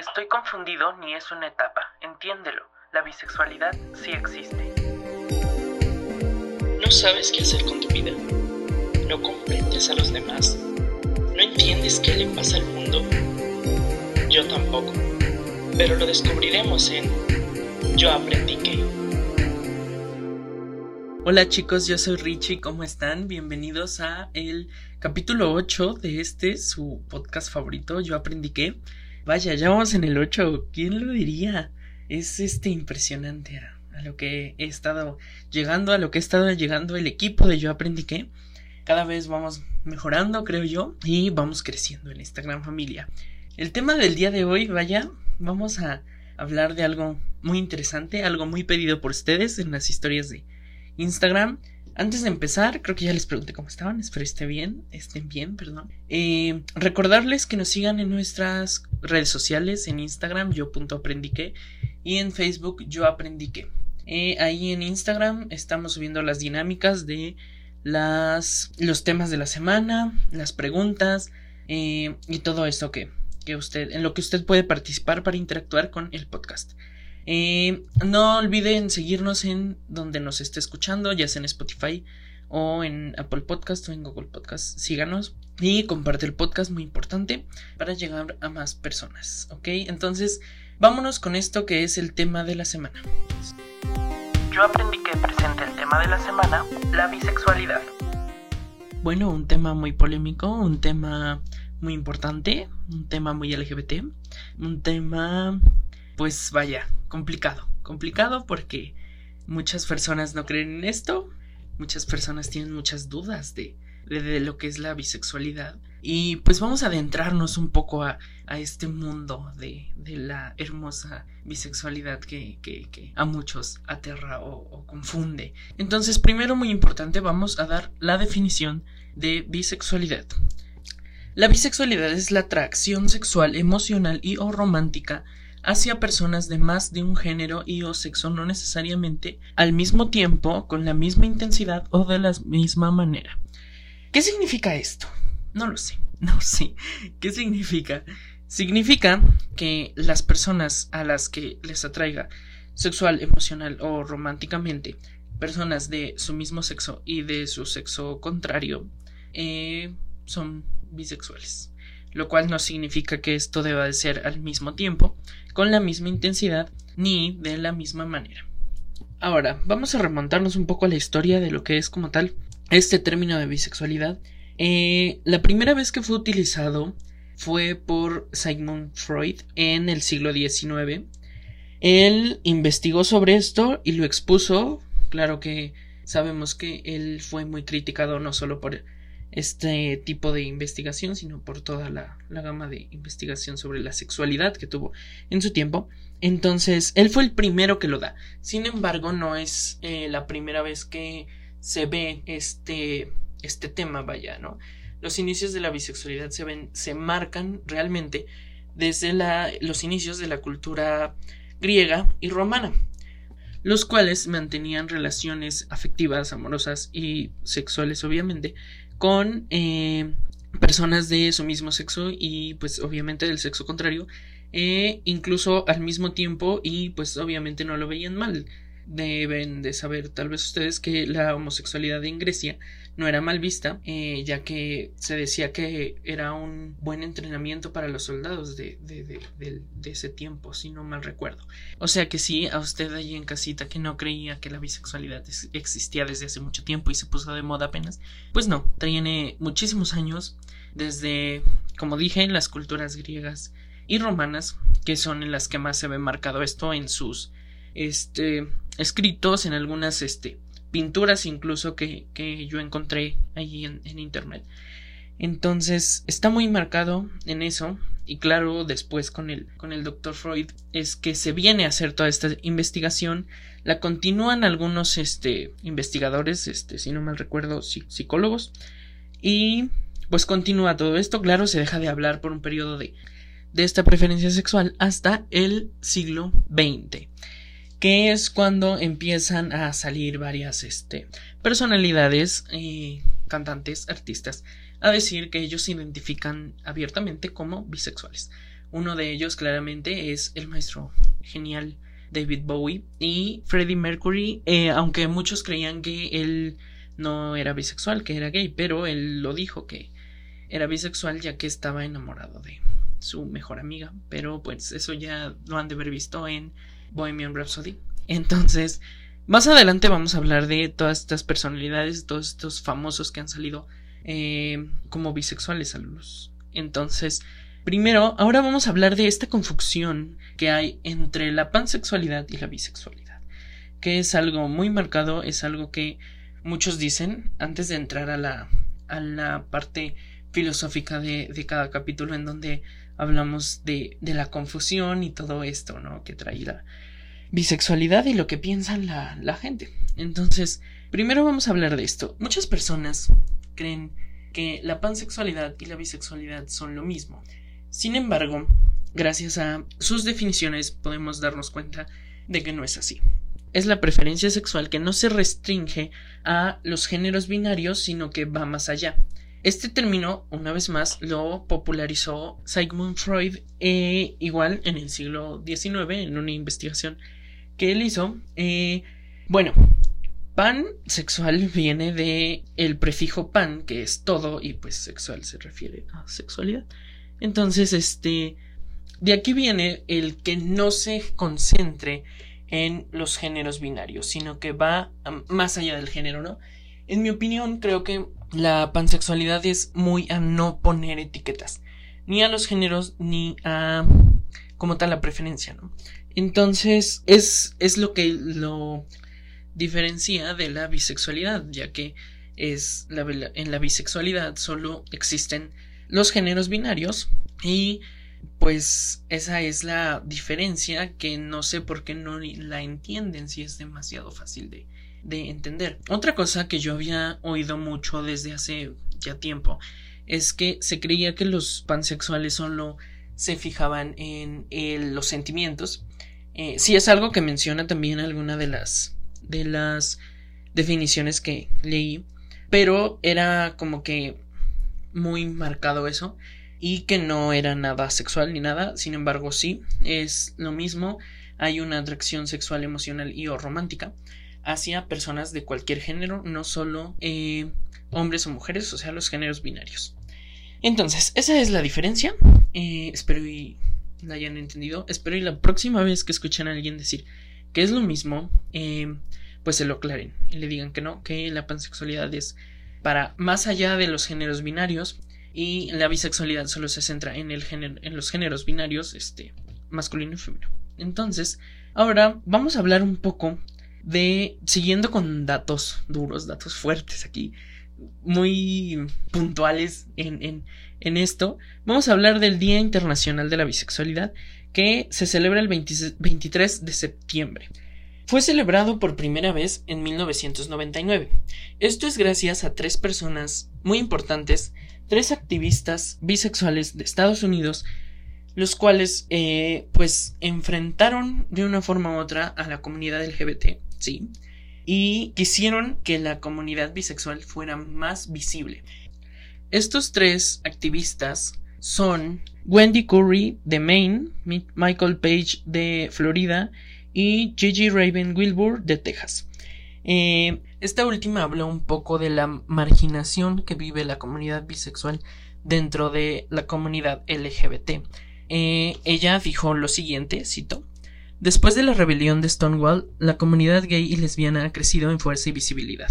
estoy confundido ni es una etapa, entiéndelo, la bisexualidad sí existe. ¿No sabes qué hacer con tu vida? ¿No comprendes a los demás? ¿No entiendes qué le pasa al mundo? Yo tampoco, pero lo descubriremos en Yo aprendí que... Hola chicos, yo soy Richie, ¿cómo están? Bienvenidos a el capítulo 8 de este, su podcast favorito, Yo aprendí que... Vaya, ya vamos en el 8, ¿quién lo diría? Es este impresionante a, lo que he estado llegando, a lo que he estado llegando el equipo de Yo aprendí que cada vez vamos mejorando, creo yo, y vamos creciendo en esta gran familia. El tema del día de hoy, vaya, vamos a hablar de algo muy interesante, algo muy pedido por ustedes en las historias de Instagram. Antes de empezar, creo que ya les pregunté cómo estaban, espero estén bien, estén bien, perdón. Eh, recordarles que nos sigan en nuestras redes sociales, en Instagram, yo.aprendique, y en Facebook, yo aprendique. Eh, ahí en Instagram estamos subiendo las dinámicas de las, los temas de la semana, las preguntas eh, y todo eso que, que usted, en lo que usted puede participar para interactuar con el podcast. Eh, no olviden seguirnos en donde nos esté escuchando, ya sea en Spotify o en Apple Podcast o en Google Podcast. Síganos y comparte el podcast, muy importante, para llegar a más personas. ¿Ok? Entonces, vámonos con esto que es el tema de la semana. Yo aprendí que presente el tema de la semana, la bisexualidad. Bueno, un tema muy polémico, un tema muy importante, un tema muy LGBT, un tema, pues vaya, complicado, complicado porque muchas personas no creen en esto, muchas personas tienen muchas dudas de, de, lo que es la bisexualidad. Y pues vamos a adentrarnos un poco a, a este mundo de, de, la hermosa bisexualidad que, que, a muchos aterra o, confunde. Entonces, primero, muy importante, vamos a dar la definición de bisexualidad. La bisexualidad es la atracción sexual, emocional y o romántica hacia personas de más de un género y o sexo no necesariamente al mismo tiempo, con la misma intensidad o de la misma manera. ¿Qué significa esto? No lo sé, no sé. ¿Qué significa? Significa que las personas a las que les atraiga sexual, emocional o románticamente personas de su mismo sexo y de su sexo contrario eh, son bisexuales lo cual no significa que esto deba de ser al mismo tiempo, con la misma intensidad, ni de la misma manera. Ahora, vamos a remontarnos un poco a la historia de lo que es como tal este término de bisexualidad. Eh, la primera vez que fue utilizado fue por Sigmund Freud en el siglo XIX. Él investigó sobre esto y lo expuso. Claro que sabemos que él fue muy criticado no solo por este tipo de investigación, sino por toda la, la, gama de investigación sobre la sexualidad que tuvo en su tiempo. Entonces, él fue el primero que lo da. Sin embargo, no es eh, la primera vez que se ve este, este tema, vaya, ¿no? Los inicios de la bisexualidad se ven, se marcan realmente desde la, los inicios de la cultura griega y romana, los cuales mantenían relaciones afectivas, amorosas y sexuales, obviamente, con eh, personas de su mismo sexo y pues obviamente del sexo contrario eh, incluso al mismo tiempo y pues obviamente no lo veían mal. Deben de saber tal vez ustedes que la homosexualidad en Grecia no era mal vista eh, ya que se decía que era un buen entrenamiento para los soldados de, ese tiempo si no mal recuerdo. O sea que sí a usted allí en casita que no creía que la bisexualidad existía desde hace mucho tiempo y se puso de moda apenas pues no tiene muchísimos años desde como dije las culturas griegas y romanas que son en las que más se ve marcado esto en sus este escritos en algunas este pinturas incluso que, que yo encontré allí en, internet. Entonces está muy marcado en eso y claro después con el con el doctor Freud es que se viene a hacer toda esta investigación. La continúan algunos este investigadores este si no mal recuerdo psicólogos. Y pues continúa todo esto. Claro se deja de hablar por un periodo de de esta preferencia sexual hasta el siglo XX que es cuando empiezan a salir varias este, personalidades, eh, cantantes, artistas, a decir que ellos se identifican abiertamente como bisexuales. Uno de ellos claramente es el maestro genial David Bowie y Freddie Mercury, eh, aunque muchos creían que él no era bisexual, que era gay, pero él lo dijo que era bisexual ya que estaba enamorado de su mejor amiga, pero pues eso ya lo han de haber visto en Bohemian Rhapsody. Entonces, más adelante vamos a hablar de todas estas personalidades, todos estos famosos que han salido eh, como bisexuales a luz. Entonces, primero, ahora vamos a hablar de esta confusión que hay entre la pansexualidad y la bisexualidad, que es algo muy marcado, es algo que muchos dicen antes de entrar a la, a la parte filosófica de, de cada capítulo en donde hablamos de, de, la confusión y todo esto, ¿no? Que trae la bisexualidad y lo que piensan la, la gente. Entonces, primero vamos a hablar de esto. Muchas personas creen que la pansexualidad y la bisexualidad son lo mismo. Sin embargo, gracias a sus definiciones podemos darnos cuenta de que no es así. Es la preferencia sexual que no se restringe a los géneros binarios, sino que va más allá. Este término, una vez más, lo popularizó Sigmund Freud eh, igual en el siglo XIX en una investigación que él hizo. Eh, bueno, pan sexual viene de el prefijo pan, que es todo, y pues sexual se refiere a sexualidad. Entonces, este, de aquí viene el que no se concentre en los géneros binarios, sino que va más allá del género, ¿no? En mi opinión, creo que la pansexualidad es muy a no poner etiquetas, ni a los géneros, ni a como tal la preferencia, ¿no? Entonces, es, es lo que lo diferencia de la bisexualidad, ya que es la, en la bisexualidad solo existen los géneros binarios y pues esa es la diferencia que no sé por qué no la entienden si es demasiado fácil de, de entender. Otra cosa que yo había oído mucho desde hace ya tiempo es que se creía que los pansexuales solo se fijaban en los sentimientos. Eh, sí es algo que menciona también alguna de las de las definiciones que leí, pero era como que muy marcado eso y que no era nada sexual ni nada, sin embargo sí, es lo mismo, hay una atracción sexual, emocional y o romántica, hacia personas de cualquier género, no solo eh, hombres o mujeres, o sea, los géneros binarios. Entonces, esa es la diferencia. Eh, espero y la hayan entendido. Espero y la próxima vez que escuchen a alguien decir que es lo mismo, eh, pues se lo aclaren y le digan que no, que la pansexualidad es para más allá de los géneros binarios y la bisexualidad solo se centra en, el género, en los géneros binarios este, masculino y femenino. Entonces, ahora vamos a hablar un poco de, siguiendo con datos duros, datos fuertes aquí, muy puntuales en, en, en esto, vamos a hablar del Día Internacional de la Bisexualidad que se celebra el 23 de septiembre. Fue celebrado por primera vez en 1999. Esto es gracias a tres personas muy importantes, tres activistas bisexuales de Estados Unidos, los cuales eh, pues enfrentaron de una forma u otra a la comunidad LGBT sí, y quisieron que la comunidad bisexual fuera más visible. Estos tres activistas son Wendy Curry de Maine, Michael Page de Florida y Gigi Raven Wilbur de Texas. Eh, esta última habló un poco de la marginación que vive la comunidad bisexual dentro de la comunidad LGBT. Eh, ella dijo lo siguiente, cito, Después de la rebelión de Stonewall, la comunidad gay y lesbiana ha crecido en fuerza y visibilidad.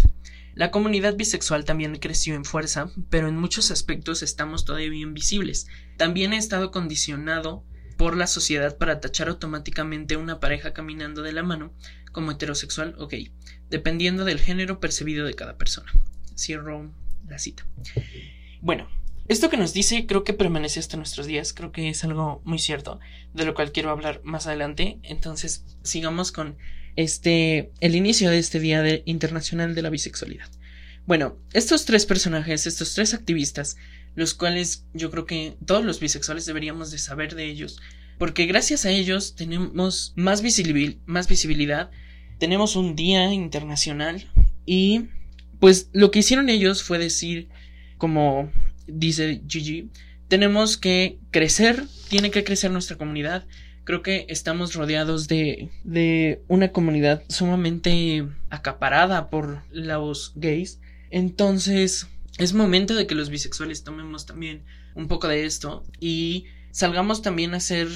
La comunidad bisexual también creció en fuerza, pero en muchos aspectos estamos todavía invisibles. También ha estado condicionado por la sociedad para tachar automáticamente una pareja caminando de la mano como heterosexual o dependiendo del género percibido de cada persona. Cierro la cita. Bueno, esto que nos dice creo que permanece hasta nuestros días, creo que es algo muy cierto, de lo cual quiero hablar más adelante. Entonces, sigamos con este el inicio de este Día Internacional de la Bisexualidad. Bueno, estos tres personajes, estos tres activistas, los cuales yo creo que todos los bisexuales deberíamos de saber de ellos, porque gracias a ellos tenemos más, más visibilidad, tenemos un día internacional y pues lo que hicieron ellos fue decir como dice Gigi, tenemos que crecer, tiene que crecer nuestra comunidad. Creo que estamos rodeados de, de una comunidad sumamente acaparada por los gays. Entonces, es momento de que los bisexuales tomemos también un poco de esto y salgamos también a hacer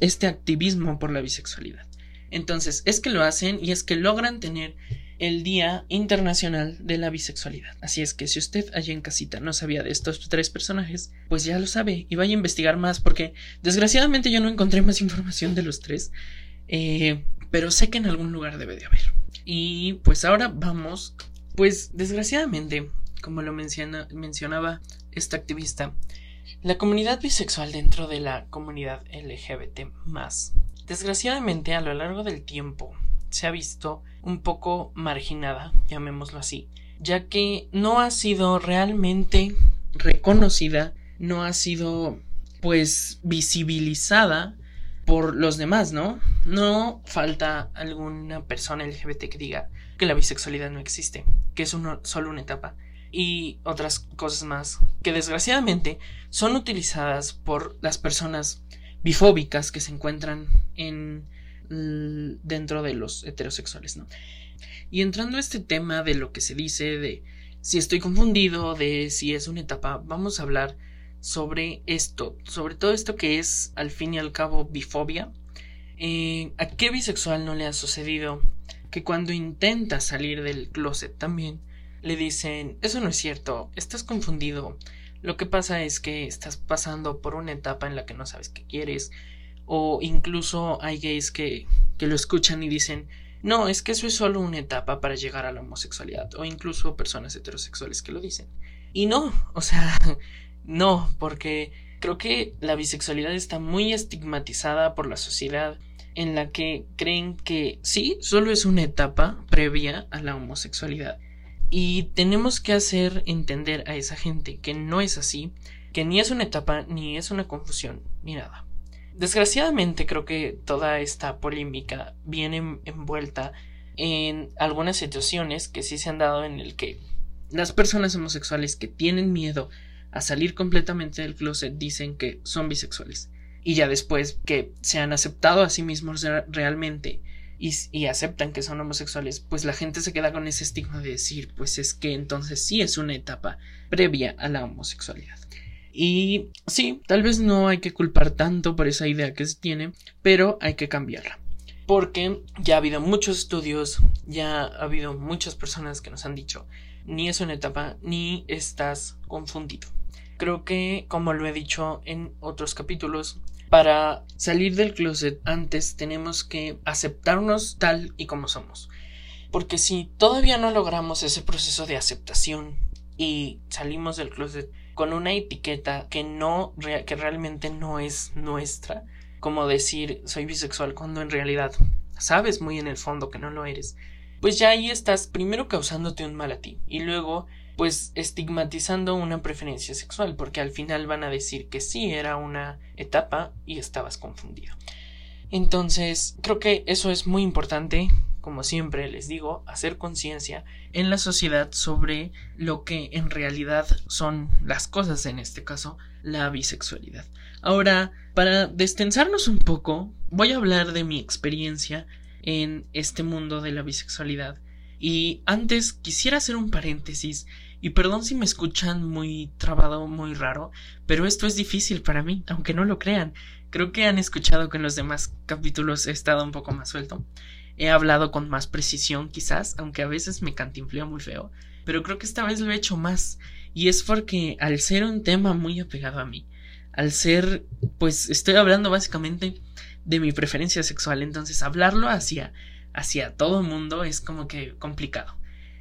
este activismo por la bisexualidad. Entonces, es que lo hacen y es que logran tener el Día Internacional de la Bisexualidad. Así es que si usted allá en casita no sabía de estos tres personajes, pues ya lo sabe y vaya a investigar más porque desgraciadamente yo no encontré más información de los tres, eh, pero sé que en algún lugar debe de haber. Y pues ahora vamos, pues desgraciadamente, como lo menciona, mencionaba esta activista, la comunidad bisexual dentro de la comunidad LGBT más. Desgraciadamente a lo largo del tiempo se ha visto un poco marginada, llamémoslo así, ya que no ha sido realmente reconocida, no ha sido pues visibilizada por los demás, ¿no? No falta alguna persona LGBT que diga que la bisexualidad no existe, que es solo una etapa y otras cosas más que desgraciadamente son utilizadas por las personas bifóbicas que se encuentran en dentro de los heterosexuales, ¿no? Y entrando a este tema de lo que se dice de si estoy confundido, de si es una etapa, vamos a hablar sobre esto, sobre todo esto que es al fin y al cabo bifobia. Eh, ¿A qué bisexual no le ha sucedido que cuando intenta salir del closet también le dicen eso no es cierto, estás confundido, lo que pasa es que estás pasando por una etapa en la que no sabes qué quieres, o incluso hay gays que, que lo escuchan y dicen no, es que eso es solo una etapa para llegar a la homosexualidad, o incluso personas heterosexuales que lo dicen. Y no, o sea, no, porque creo que la bisexualidad está muy estigmatizada por la sociedad en la que creen que sí, solo es una etapa previa a la homosexualidad. Y tenemos que hacer entender a esa gente que no es así, que ni es una etapa, ni es una confusión, ni nada. Desgraciadamente creo que toda esta polémica viene envuelta en algunas situaciones que sí se han dado en el que las personas homosexuales que tienen miedo a salir completamente del closet dicen que son bisexuales. Y ya después que se han aceptado a sí mismos realmente y, aceptan que son homosexuales, pues la gente se queda con ese estigma de decir, pues es que entonces sí es una etapa previa a la homosexualidad. Y sí, tal vez no hay que culpar tanto por esa idea que se tiene, pero hay que cambiarla. Porque ya ha habido muchos estudios, ya ha habido muchas personas que nos han dicho, ni es una etapa, ni estás confundido. Creo que, como lo he dicho en otros capítulos, para salir del closet antes tenemos que aceptarnos tal y como somos. Porque si todavía no logramos ese proceso de aceptación y salimos del closet con una etiqueta que no que realmente no es nuestra, como decir soy bisexual cuando en realidad sabes muy en el fondo que no lo eres, pues ya ahí estás primero causándote un mal a ti y luego pues estigmatizando una preferencia sexual, porque al final van a decir que sí era una etapa y estabas confundido. Entonces, creo que eso es muy importante, como siempre les digo, hacer conciencia en la sociedad sobre lo que en realidad son las cosas, en este caso, la bisexualidad. Ahora, para destensarnos un poco, voy a hablar de mi experiencia en este mundo de la bisexualidad y antes quisiera hacer un paréntesis y perdón si me escuchan muy trabado, muy raro, pero esto es difícil para mí, aunque no lo crean. Creo que han escuchado que en los demás capítulos he estado un poco más suelto. He hablado con más precisión quizás, aunque a veces me cantinfleo muy feo, pero creo que esta vez lo he hecho más. Y es porque al ser un tema muy apegado a mí, al ser, pues estoy hablando básicamente de mi preferencia sexual, entonces hablarlo hacia hacia todo el mundo es como que complicado.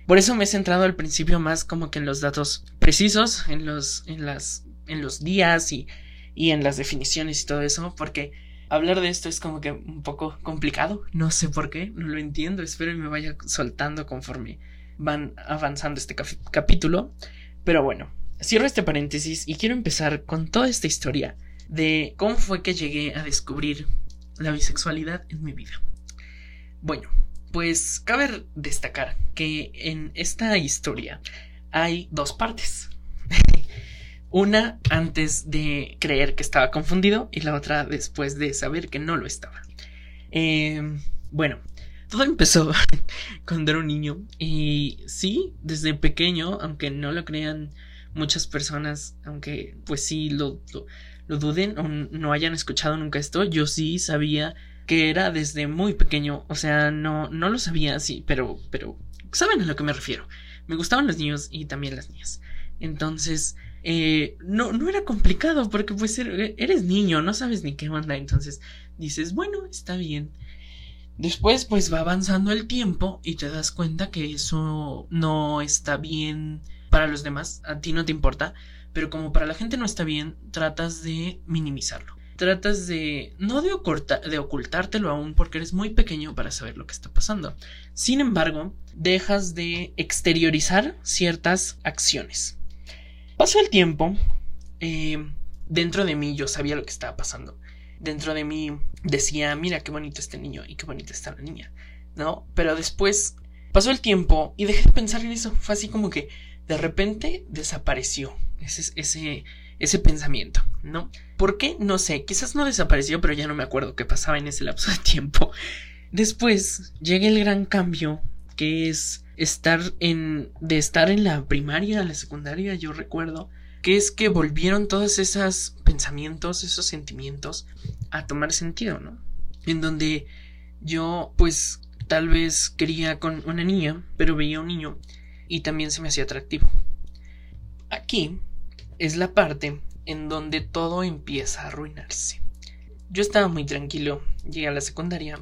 Por eso me he centrado al principio más como que en los datos precisos, en los, en las, en los días y, y en las definiciones y todo eso, porque hablar de esto es como que un poco complicado. No sé por qué, no lo entiendo. Espero que me vaya soltando conforme van avanzando este capítulo. Pero bueno, cierro este paréntesis y quiero empezar con toda esta historia de cómo fue que llegué a descubrir la bisexualidad en mi vida. Bueno, pues cabe destacar que en esta historia hay dos partes. Una antes de creer que estaba confundido y la otra después de saber que no lo estaba. Eh, bueno, todo empezó cuando era un niño y sí, desde pequeño, aunque no lo crean muchas personas, aunque pues sí lo, lo, duden o no hayan escuchado nunca esto, yo sí sabía que era desde muy pequeño, o sea, no, no lo sabía así, pero, pero, ¿saben a lo que me refiero? Me gustaban los niños y también las niñas. Entonces, eh, no, no era complicado porque pues er, eres niño, no sabes ni qué onda, entonces dices, bueno, está bien. Después pues va avanzando el tiempo y te das cuenta que eso no está bien para los demás, a ti no te importa, pero como para la gente no está bien, tratas de minimizarlo. Tratas de no de, de ocultártelo aún porque eres muy pequeño para saber lo que está pasando. Sin embargo, dejas de exteriorizar ciertas acciones. Pasó el tiempo, eh, dentro de mí yo sabía lo que estaba pasando dentro de mí decía, mira qué bonito este niño y qué bonita está la niña, ¿no? Pero después pasó el tiempo y dejé de pensar en eso. Fue así como que de repente desapareció ese, ese, ese pensamiento, ¿no? ¿Por qué? No sé, quizás no desapareció, pero ya no me acuerdo qué pasaba en ese lapso de tiempo. Después llega el gran cambio que es estar en de estar en la primaria la secundaria, yo recuerdo que es que volvieron todos esos pensamientos, esos sentimientos a tomar sentido, ¿no? En donde yo, pues, tal vez quería con una niña, pero veía un niño y también se me hacía atractivo. Aquí es la parte en donde todo empieza a arruinarse. Yo estaba muy tranquilo, llegué a la secundaria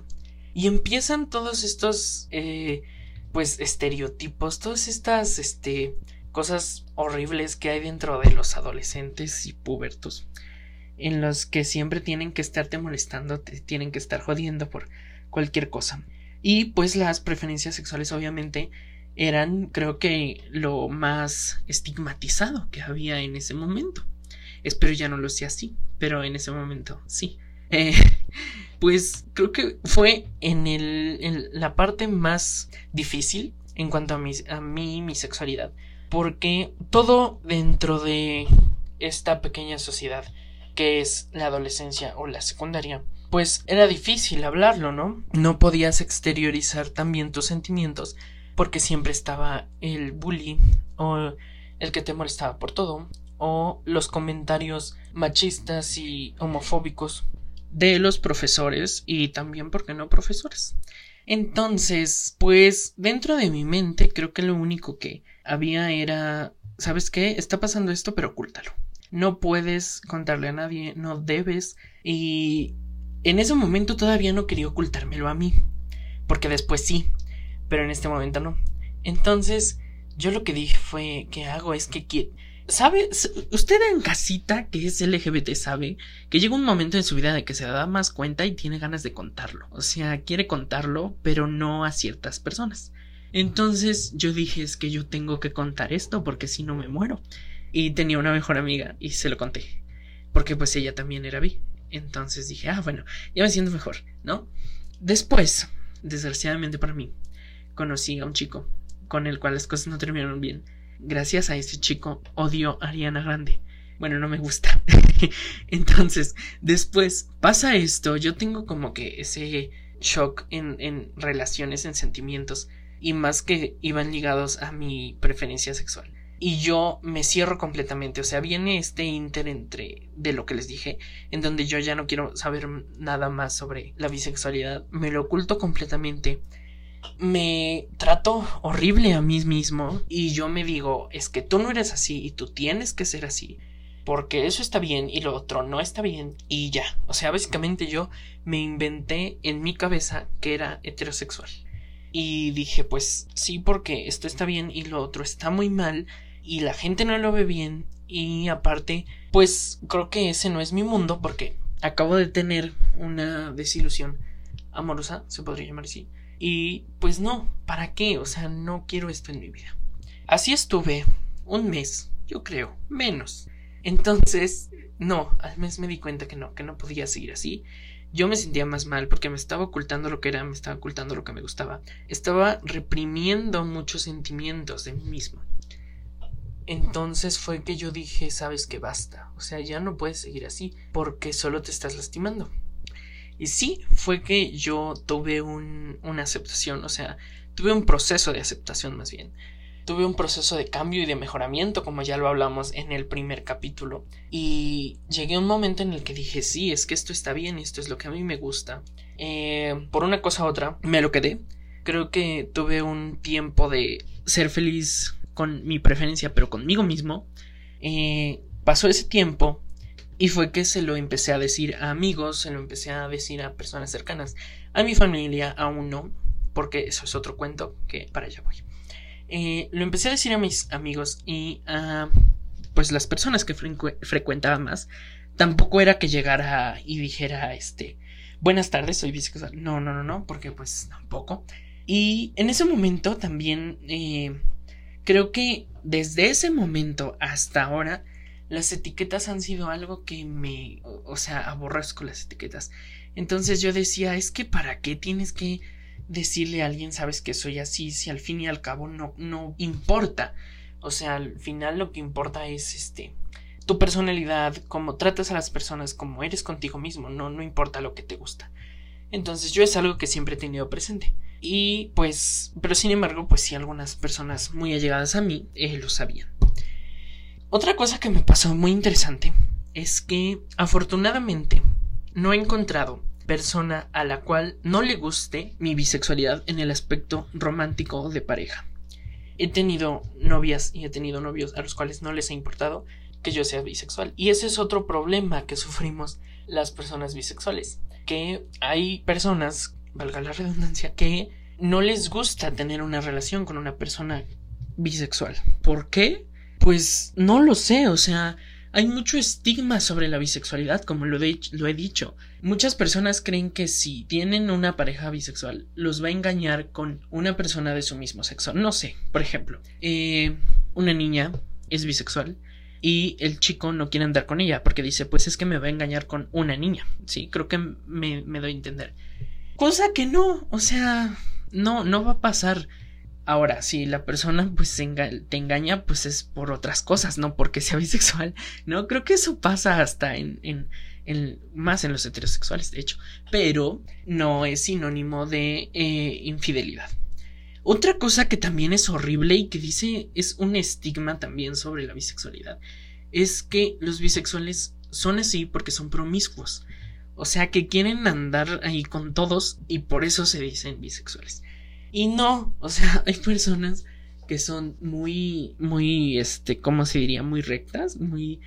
y empiezan todos estos, eh, pues, estereotipos, todas estas, este, cosas horribles que hay dentro de los adolescentes y pubertos, en los que siempre tienen que estarte molestando, te tienen que estar jodiendo por cualquier cosa. Y pues las preferencias sexuales obviamente eran creo que lo más estigmatizado que había en ese momento. Espero ya no lo sea así, pero en ese momento sí. Eh, pues creo que fue en, el, la parte más difícil en cuanto a, mi, a mí, mi sexualidad, porque todo dentro de esta pequeña sociedad que es la adolescencia o la secundaria, pues era difícil hablarlo, ¿no? No podías exteriorizar también tus sentimientos porque siempre estaba el bully o el que te molestaba por todo o los comentarios machistas y homofóbicos de los profesores y también, ¿por qué no, profesores? Entonces, pues dentro de mi mente creo que lo único que había era, ¿sabes qué? Está pasando esto, pero ocúltalo. No puedes contarle a nadie, no debes. Y en ese momento todavía no quería ocultármelo a mí, porque después sí, pero en este momento no. Entonces, yo lo que dije fue, ¿qué hago? Es que ¿Sabe? Usted en casita que es LGBT sabe que llega un momento en su vida de que se da más cuenta y tiene ganas de contarlo. O sea, quiere contarlo, pero no a ciertas personas. Entonces yo dije es que yo tengo que contar esto porque si no me muero. Y tenía una mejor amiga y se lo conté. Porque pues ella también era bi. Entonces dije, ah, bueno, ya me siento mejor, ¿no? Después, desgraciadamente para mí, conocí a un chico con el cual las cosas no terminaron bien gracias a ese chico odio a Ariana Grande. Bueno, no me gusta. Entonces, después pasa esto, yo tengo como que ese shock en, en relaciones, en sentimientos, y más que iban ligados a mi preferencia sexual. Y yo me cierro completamente, o sea, viene este inter entre de lo que les dije, en donde yo ya no quiero saber nada más sobre la bisexualidad, me lo oculto completamente me trato horrible a mí mismo y yo me digo, es que tú no eres así y tú tienes que ser así. Porque eso está bien y lo otro no está bien y ya. O sea, básicamente yo me inventé en mi cabeza que era heterosexual. Y dije, pues sí, porque esto está bien y lo otro está muy mal y la gente no lo ve bien y aparte, pues creo que ese no es mi mundo porque acabo de tener una desilusión amorosa, se podría llamar así y pues no, ¿para qué? O sea, no quiero esto en mi vida. Así estuve un mes, yo creo, menos. Entonces, no, al mes me di cuenta que no, que no podía seguir así. Yo me sentía más mal porque me estaba ocultando lo que era, me estaba ocultando lo que me gustaba. Estaba reprimiendo muchos sentimientos de mí mismo. entonces fue que yo dije, sabes que basta, o sea, ya no puedes seguir así, porque solo te estás lastimando. Y sí, fue que yo tuve un, una aceptación, o sea, tuve un proceso de aceptación más bien. Tuve un proceso de cambio y de mejoramiento, como ya lo hablamos en el primer capítulo. Y llegué a un momento en el que dije, sí, es que esto está bien, esto es lo que a mí me gusta. Eh, por una cosa u otra, me lo quedé. Creo que tuve un tiempo de ser feliz con mi preferencia, pero conmigo mismo. Eh, pasó ese tiempo y fue que se lo empecé a decir a amigos, se lo empecé a decir a personas cercanas. A mi familia aún no, porque eso es otro cuento que para allá voy. Eh, lo empecé a decir a mis amigos y a pues las personas que frecuentaba más. Tampoco era que llegara y dijera este buenas tardes, soy bisexual. No, no, no, no, porque pues tampoco. Y en ese momento también eh, creo que desde ese momento hasta ahora las etiquetas han sido algo que me, o sea, aborrezco las etiquetas. Entonces yo decía, es que para qué tienes que decirle a alguien, sabes que soy así, si al fin y al cabo no, no importa. O sea, al final lo que importa es este tu personalidad, cómo tratas a las personas, cómo eres contigo mismo, no, no importa lo que te gusta. Entonces yo es algo que siempre he tenido presente. Y pues, pero sin embargo, pues sí, algunas personas muy allegadas a mí eh, lo sabían. Otra cosa que me pasó muy interesante es que afortunadamente no he encontrado persona a la cual no le guste mi bisexualidad en el aspecto romántico de pareja. He tenido novias y he tenido novios a los cuales no les ha importado que yo sea bisexual. Y ese es otro problema que sufrimos las personas bisexuales. Que hay personas valga la redundancia, que no les gusta tener una relación con una persona bisexual. ¿Por qué? Pues no lo sé, o sea, hay mucho estigma sobre la bisexualidad, como lo, he dicho. Muchas personas creen que si tienen una pareja bisexual, los va a engañar con una persona de su mismo sexo. No sé, por ejemplo, eh, una niña es bisexual y el chico no quiere andar con ella porque dice, pues es que me va a engañar con una niña. Sí, creo que me, me doy a entender. Cosa que no, o sea, no, no va a pasar. Ahora, si la persona pues te engaña, pues es por otras cosas, no porque sea bisexual. No, creo que eso pasa hasta en, más en los heterosexuales, de hecho. Pero no es sinónimo de eh, infidelidad. Otra cosa que también es horrible y que dice es un estigma también sobre la bisexualidad es que los bisexuales son así porque son promiscuos. O sea que quieren andar ahí con todos y por eso se dicen bisexuales. Y no, o sea, hay personas que son muy, muy, este, ¿cómo se diría? Muy rectas, muy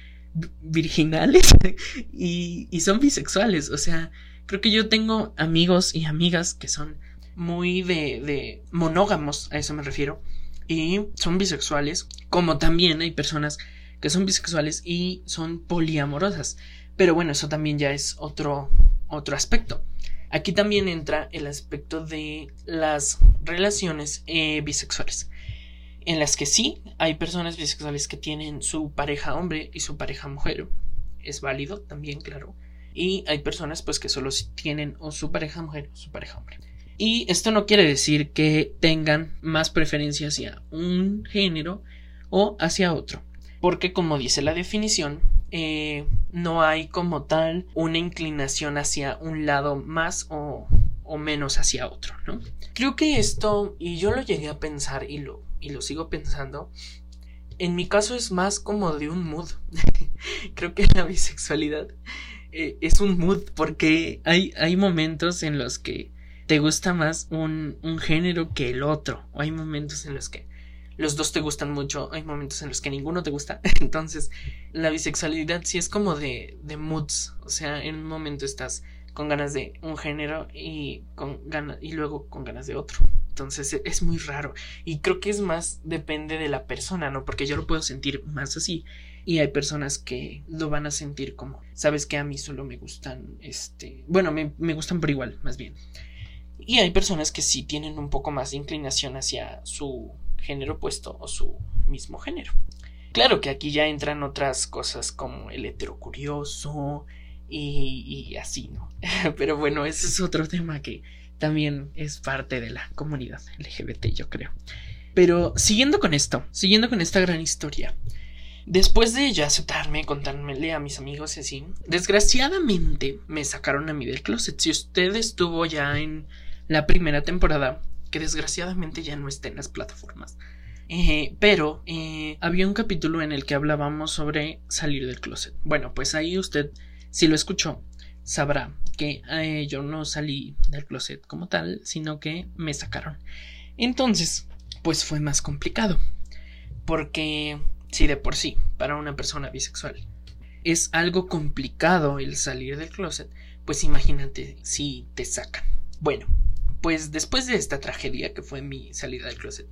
virginales y, y son bisexuales. O sea, creo que yo tengo amigos y amigas que son muy de, de monógamos, a eso me refiero, y son bisexuales, como también hay personas que son bisexuales y son poliamorosas. Pero bueno, eso también ya es otro, otro aspecto. Aquí también entra el aspecto de las relaciones eh, bisexuales, en las que sí hay personas bisexuales que tienen su pareja hombre y su pareja mujer. Es válido también, claro. Y hay personas pues que solo tienen o su pareja mujer o su pareja hombre. Y esto no quiere decir que tengan más preferencia hacia un género o hacia otro. Porque como dice la definición, eh, no hay como tal una inclinación hacia un lado más o, o menos hacia otro, ¿no? Creo que esto, y yo lo llegué a pensar y lo, y lo sigo pensando, en mi caso es más como de un mood. Creo que la bisexualidad eh, es un mood porque hay, hay momentos en los que te gusta más un, un género que el otro. O hay momentos en los que los dos te gustan mucho, hay momentos en los que ninguno te gusta. Entonces, la bisexualidad sí es como de, de moods. O sea, en un momento estás con ganas de un género y con ganas y luego con ganas de otro. Entonces e, es muy raro y creo que es más depende de la persona, ¿no? Porque yo lo puedo sentir más así y hay personas que lo van a sentir como, sabes que a mí solo me gustan, este, bueno, me, me gustan por igual, más bien. Y hay personas que sí tienen un poco más de inclinación hacia su género opuesto o su mismo género. Claro que aquí ya entran otras cosas como el heterocurioso y, y así, ¿no? Pero bueno, ese es otro tema que también es parte de la comunidad LGBT, yo creo. Pero siguiendo con esto, siguiendo con esta gran historia, Después de ya aceptarme, contármele a mis amigos y así, desgraciadamente me sacaron a mí del closet. Si usted estuvo ya en la primera temporada, que desgraciadamente ya no está en las plataformas, eh, pero eh, había un capítulo en el que hablábamos sobre salir del closet. Bueno, pues ahí usted, si lo escuchó, sabrá que eh, yo no salí del closet como tal, sino que me sacaron. Entonces, pues fue más complicado. Porque si de por sí, para una persona bisexual, es algo complicado el salir del closet, pues imagínate si te sacan. Bueno, pues después de esta tragedia que fue mi salida del closet,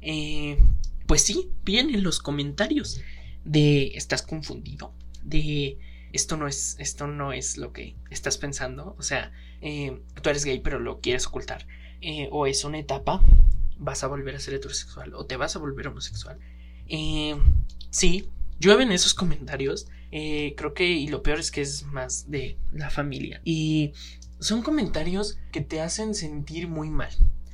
eh, pues sí, vienen los comentarios de estás confundido, de esto no es, esto no es lo que estás pensando, o sea, eh, tú eres gay pero lo quieres ocultar, eh, o es una etapa, vas a volver a ser heterosexual o te vas a volver homosexual. Eh, sí, llueven esos comentarios, creo que, y lo peor es que es más de la familia, y son comentarios que te hacen sentir muy mal.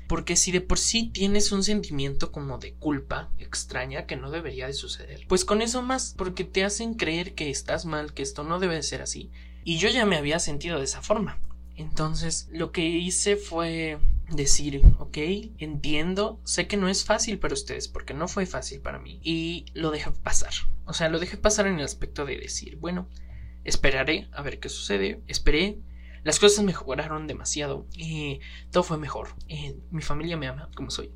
Porque si de por sí tienes un sentimiento como de culpa extraña que no debería de suceder, pues con eso más, porque te hacen creer que estás mal, que esto no debe de ser así. Y yo ya me había sentido de esa forma. Entonces lo que hice fue decir, ok, entiendo, sé que no es fácil para ustedes, porque no fue fácil para mí. Y lo dejé pasar. O sea, lo dejé pasar en el aspecto de decir, bueno, esperaré a ver qué sucede, esperé, las cosas mejoraron demasiado y todo fue mejor. Eh, mi familia me ama como soy.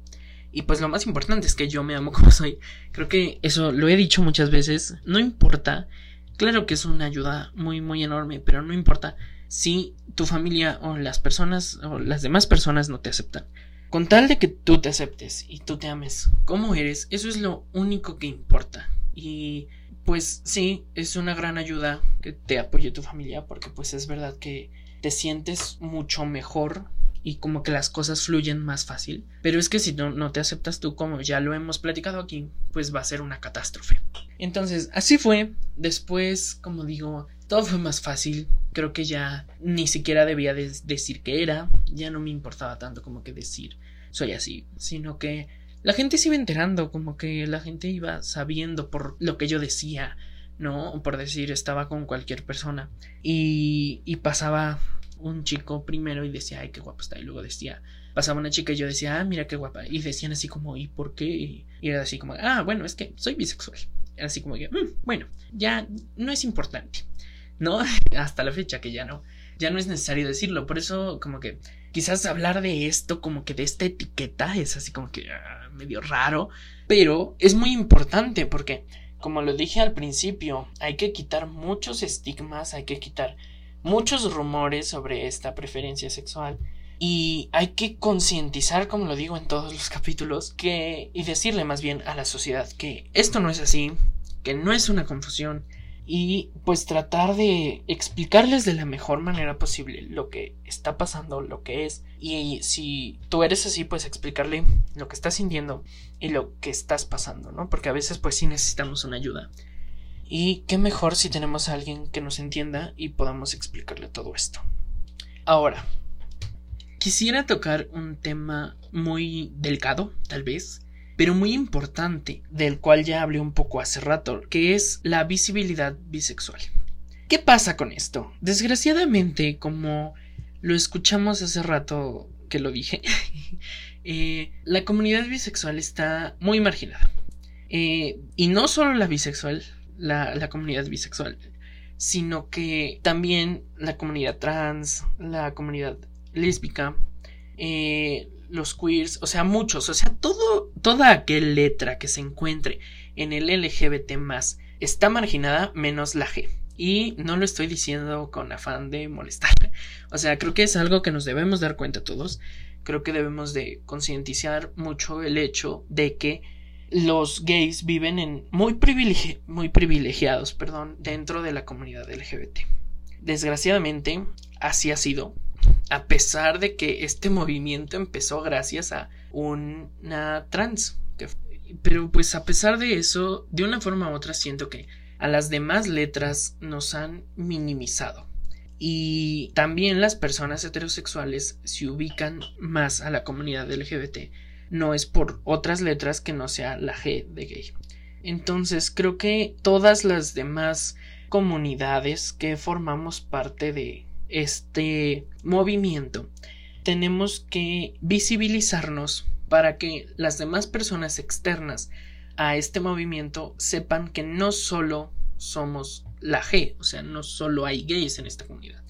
Y pues lo más importante es que yo me amo como soy. Creo que eso lo he dicho muchas veces. No importa. Claro que es una ayuda muy, muy enorme, pero no importa si tu familia o las personas o las demás personas no te aceptan. Con tal de que tú te aceptes y tú te ames como eres, eso es lo único que importa. Y pues sí, es una gran ayuda que te apoye tu familia, porque pues es verdad que te sientes mucho mejor y como que las cosas fluyen más fácil. Pero es que si no, no te aceptas tú, como ya lo hemos platicado aquí, pues va a ser una catástrofe. Entonces, así fue. Después, como digo, todo fue más fácil. Creo que ya ni siquiera debía decir que era. Ya no me importaba tanto como que decir soy así, sino que la gente se iba enterando, como que la gente iba sabiendo por lo que yo decía, ¿no? Por decir, estaba con cualquier persona. Y, pasaba un chico primero y decía, ay, qué guapo está. Y luego decía, pasaba una chica y yo decía, ah, mira qué guapa. Y decían así como, ¿y por qué? Y era así como, ah, bueno, es que soy bisexual. Era así como que, mm, bueno, ya no es importante, ¿no? Hasta la fecha que ya no, ya no es necesario decirlo. Por eso, como que quizás hablar de esto, como que de esta etiqueta, es así como que ah, medio raro. Pero es muy importante porque, como lo dije al principio, hay que quitar muchos estigmas, hay que quitar muchos rumores sobre esta preferencia sexual. Y hay que concientizar, como lo digo en todos los capítulos, que y decirle más bien a la sociedad que esto no es así, que no es una confusión y pues tratar de explicarles de la mejor manera posible lo que está pasando, lo que es y si tú eres así pues explicarle lo que estás sintiendo y lo que estás pasando, ¿no? Porque a veces pues sí necesitamos una ayuda. Y qué mejor si tenemos a alguien que nos entienda y podamos explicarle todo esto. Ahora, quisiera tocar un tema muy delicado, tal vez, pero muy importante, del cual ya hablé un poco hace rato, que es la visibilidad bisexual. ¿Qué pasa con esto? Desgraciadamente, como lo escuchamos hace rato que lo dije, eh, la comunidad bisexual está muy marginada. Eh, y no solo la bisexual, la, comunidad bisexual, sino que también la comunidad trans, la comunidad lésbica, eh, los queers, o sea, muchos, o sea, todo, toda aquella letra que se encuentre en el LGBT más está marginada menos la G. Y no lo estoy diciendo con afán de molestar. O sea, creo que es algo que nos debemos dar cuenta todos. Creo que debemos de concientizar mucho el hecho de que los gays viven en muy, muy privilegiados perdón, dentro de la comunidad LGBT. Desgraciadamente, así ha sido, a pesar de que este movimiento empezó gracias a una trans. pero pues a pesar de eso, de una forma u otra siento que a las demás letras nos han minimizado. Y también las personas heterosexuales se ubican más a la comunidad LGBT no es por otras letras que no sea la G de gay. Entonces creo que todas las demás comunidades que formamos parte de este movimiento tenemos que visibilizarnos para que las demás personas externas a este movimiento sepan que no solo somos la G, o sea, no solo hay gays en esta comunidad.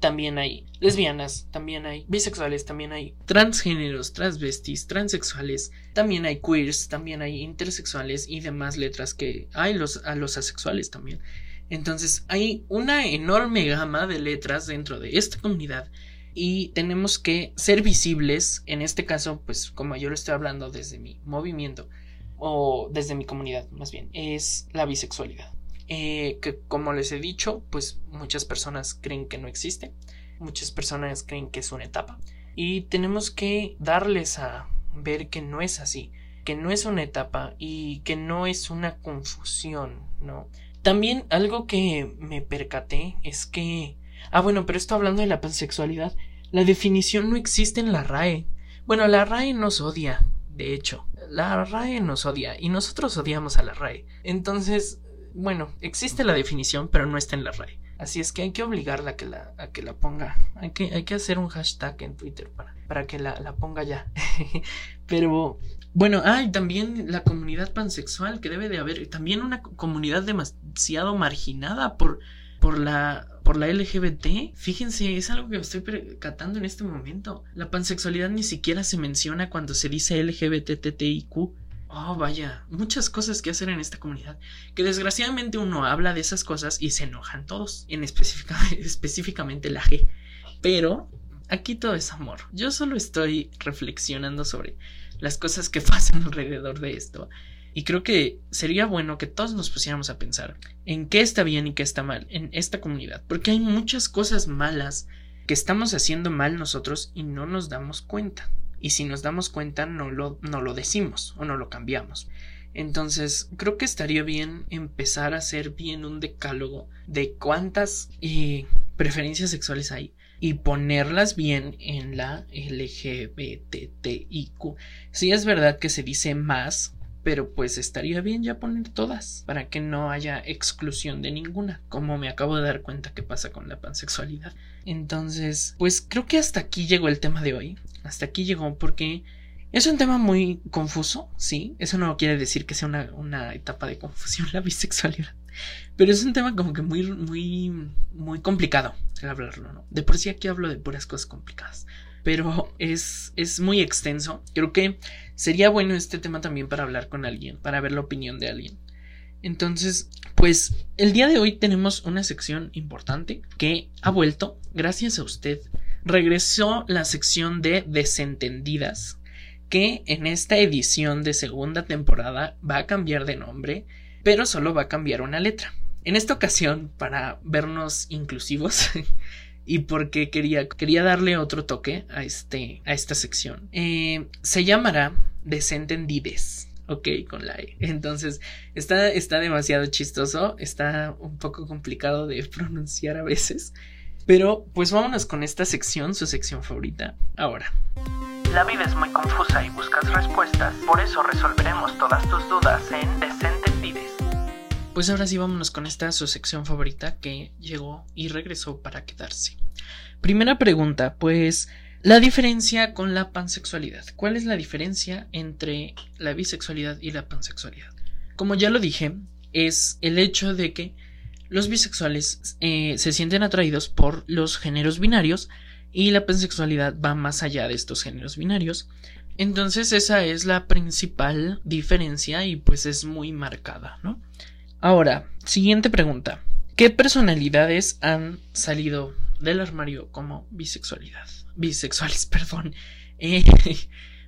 También hay lesbianas, también hay bisexuales, también hay transgéneros, transvestis, transexuales, también hay queers, también hay intersexuales y demás letras que hay los, a los asexuales también. Entonces hay una enorme gama de letras dentro de esta comunidad y tenemos que ser visibles, en este caso, pues como yo lo estoy hablando desde mi movimiento o desde mi comunidad más bien, es la bisexualidad. Eh, que como les he dicho, pues muchas personas creen que no existe, muchas personas creen que es una etapa y tenemos que darles a ver que no es así, que no es una etapa y que no es una confusión, ¿no? También algo que me percaté es que... Ah, bueno, pero esto hablando de la pansexualidad, la definición no existe en la RAE. Bueno, la RAE nos odia, de hecho. La RAE nos odia y nosotros odiamos a la RAE. Entonces, bueno, existe la definición, pero no está en la RAE. Así es que hay que obligarla a que la, a que la ponga. Hay que, hay que hacer un hashtag en Twitter para, para que la, la ponga ya. pero bueno, hay también la comunidad pansexual que debe de haber. También una comunidad demasiado marginada por, por la por la LGBT. Fíjense, es algo que estoy percatando en este momento. La pansexualidad ni siquiera se menciona cuando se dice LGBTTIQ. Oh, vaya, muchas cosas que hacer en esta comunidad. Que desgraciadamente uno habla de esas cosas y se enojan todos, en específicamente la G. Pero aquí todo es amor. Yo solo estoy reflexionando sobre las cosas que pasan alrededor de esto. Y creo que sería bueno que todos nos pusiéramos a pensar en qué está bien y qué está mal en esta comunidad. Porque hay muchas cosas malas que estamos haciendo mal nosotros y no nos damos cuenta y si nos damos cuenta no lo, no lo decimos o no lo cambiamos. Entonces, creo que estaría bien empezar a hacer bien un decálogo de cuántas eh, preferencias sexuales hay y ponerlas bien en la LGBTIQ. Sí es verdad que se dice más, pero pues estaría bien ya poner todas para que no haya exclusión de ninguna, como me acabo de dar cuenta que pasa con la pansexualidad. Entonces, pues creo que hasta aquí llegó el tema de hoy hasta aquí llegó porque es un tema muy confuso, sí, eso no quiere decir que sea una, etapa de confusión la bisexualidad, pero es un tema como que muy, muy, muy complicado el hablarlo, ¿no? De por sí aquí hablo de puras cosas complicadas, pero es, es muy extenso, creo que sería bueno este tema también para hablar con alguien, para ver la opinión de alguien. Entonces, pues el día de hoy tenemos una sección importante que ha vuelto gracias a usted regresó la sección de Desentendidas, que en esta edición de segunda temporada va a cambiar de nombre, pero solo va a cambiar una letra. En esta ocasión, para vernos inclusivos y porque quería, quería darle otro toque a, este, a esta sección, eh, se llamará Desentendides. Ok, con la E. Entonces, está, está demasiado chistoso, está un poco complicado de pronunciar a veces. Pero pues vámonos con esta sección, su sección favorita, ahora. La vida es muy confusa y buscas respuestas, por eso resolveremos todas tus dudas en Desentendides. Pues ahora sí vámonos con esta su sección favorita que llegó y regresó para quedarse. Primera pregunta, pues la diferencia con la pansexualidad. ¿Cuál es la diferencia entre la bisexualidad y la pansexualidad? Como ya lo dije, es el hecho de que los bisexuales eh, se sienten atraídos por los géneros binarios y la pansexualidad va más allá de estos géneros binarios. Entonces esa es la principal diferencia y pues es muy marcada, ¿no? Ahora, siguiente pregunta. ¿Qué personalidades han salido del armario como bisexualidad? Bisexuales, perdón. Eh,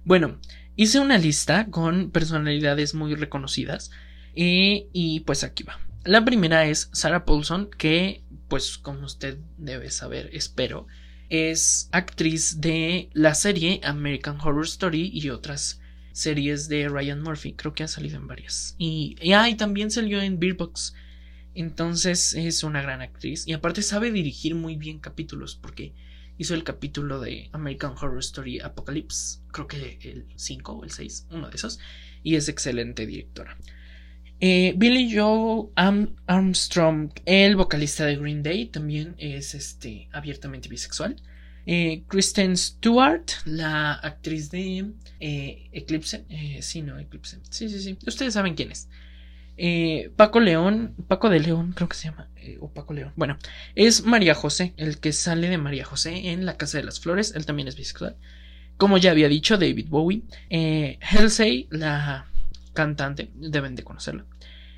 bueno, hice una lista con personalidades muy reconocidas eh, y pues aquí va. La primera es Sarah Paulson, que, pues como usted debe saber, espero, es actriz de la serie American Horror Story y otras series de Ryan Murphy. Creo que ha salido en varias. Y, y, también salió en Beer Box. Entonces es una gran actriz. Y aparte sabe dirigir muy bien capítulos porque hizo el capítulo de American Horror Story Apocalypse. Creo que el 5 o el 6, uno de esos. Y es excelente directora. Eh, Billy Joe Armstrong, el vocalista de Green Day, también es este, abiertamente bisexual. Eh, Kristen Stewart, la actriz de eh, Eclipse. sí, no, Eclipse. Sí, sí, sí. Ustedes saben quién es. Paco León, Paco de León, creo que se llama, o Paco León. Bueno, es María José, el que sale de María José en La Casa de las Flores. Él también es bisexual. Como ya había dicho, David Bowie. Halsey, la cantante, deben de conocerla.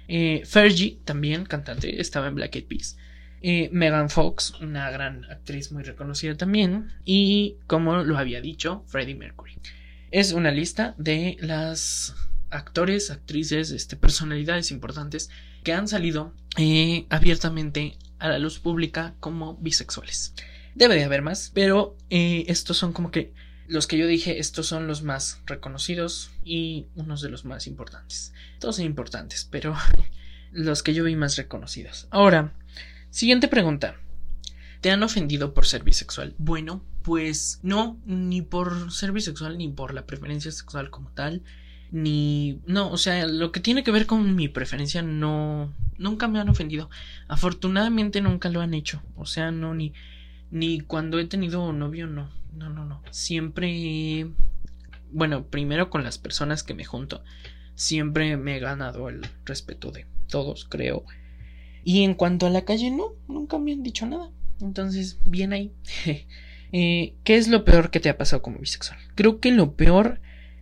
Eh, Fergie, también cantante, estaba en Black Eyed Peas. Eh, Megan Fox, una gran actriz muy reconocida también. Y como lo había dicho, Freddie Mercury. Es una lista de las actores, actrices, este, personalidades importantes que han salido eh, abiertamente a la luz pública como bisexuales. Debe de haber más, pero estos son como que los que yo dije, estos son los más reconocidos y unos de los más importantes. Todos son importantes, pero los que yo vi más reconocidos. Ahora, siguiente pregunta. ¿Te han ofendido por ser bisexual? Bueno, pues no, ni por ser bisexual, ni por la preferencia sexual como tal, ni... No, o sea, lo que tiene que ver con mi preferencia no... Nunca me han ofendido. Afortunadamente nunca lo han hecho. O sea, no, ni... Ni cuando he tenido novio, no no, no, no. Siempre, bueno, primero con las personas que me junto, siempre me he ganado el respeto de todos, creo. Y en cuanto a la calle, no, nunca me han dicho nada. Entonces, bien ahí. eh, ¿Qué es lo peor que te ha pasado como bisexual? Creo que lo peor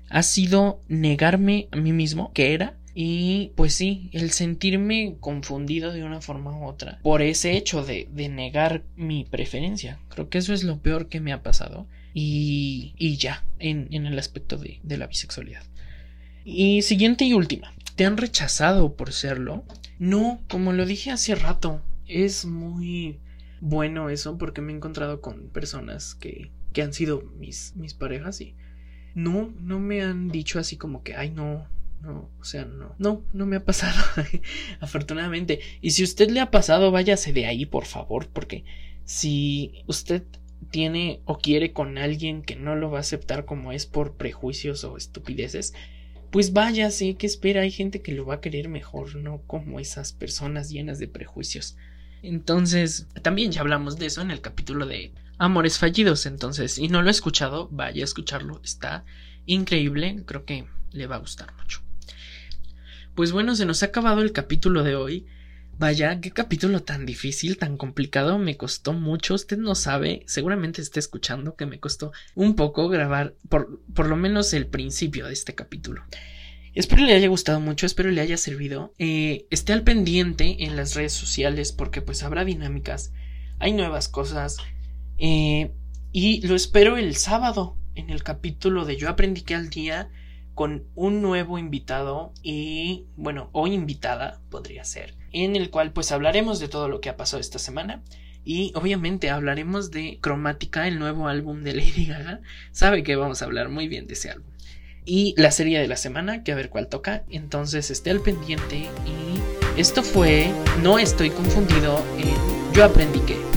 ha sido negarme a mí mismo que era y pues sí, el sentirme confundido de una forma u otra por ese hecho de, de negar mi preferencia. Creo que eso es lo peor que me ha pasado. Y, y ya, en, en el aspecto de, de la bisexualidad. Y siguiente y última. ¿Te han rechazado por serlo? No, como lo dije hace rato, es muy bueno eso porque me he encontrado con personas que, que han sido mis, mis parejas y no, no me han dicho así como que, ay no, no, o sea, no, no, no me ha pasado, afortunadamente. Y si usted le ha pasado, váyase de ahí, por favor, porque si usted tiene o quiere con alguien que no lo va a aceptar como es por prejuicios o estupideces, pues váyase, que espera? Hay gente que lo va a querer mejor, no como esas personas llenas de prejuicios. Entonces, también ya hablamos de eso en el capítulo de Amores Fallidos, entonces, si no lo he escuchado, vaya a escucharlo, está increíble, creo que le va a gustar mucho. Pues bueno, se nos ha acabado el capítulo de hoy. Vaya, qué capítulo tan difícil, tan complicado, me costó mucho. Usted no sabe, seguramente está escuchando que me costó un poco grabar por, por lo menos el principio de este capítulo. Espero le haya gustado mucho, espero le haya servido. Eh, esté al pendiente en las redes sociales porque pues habrá dinámicas, hay nuevas cosas. Eh, y lo espero el sábado en el capítulo de Yo aprendí que al día con un nuevo invitado y bueno, o invitada podría ser, en el cual pues hablaremos de todo lo que ha pasado esta semana y obviamente hablaremos de Cromática, el nuevo álbum de Lady Gaga. Sabe que vamos a hablar muy bien de ese álbum. Y la serie de la semana, que a ver cuál toca. Entonces esté al pendiente y esto fue No estoy confundido en Yo aprendí que.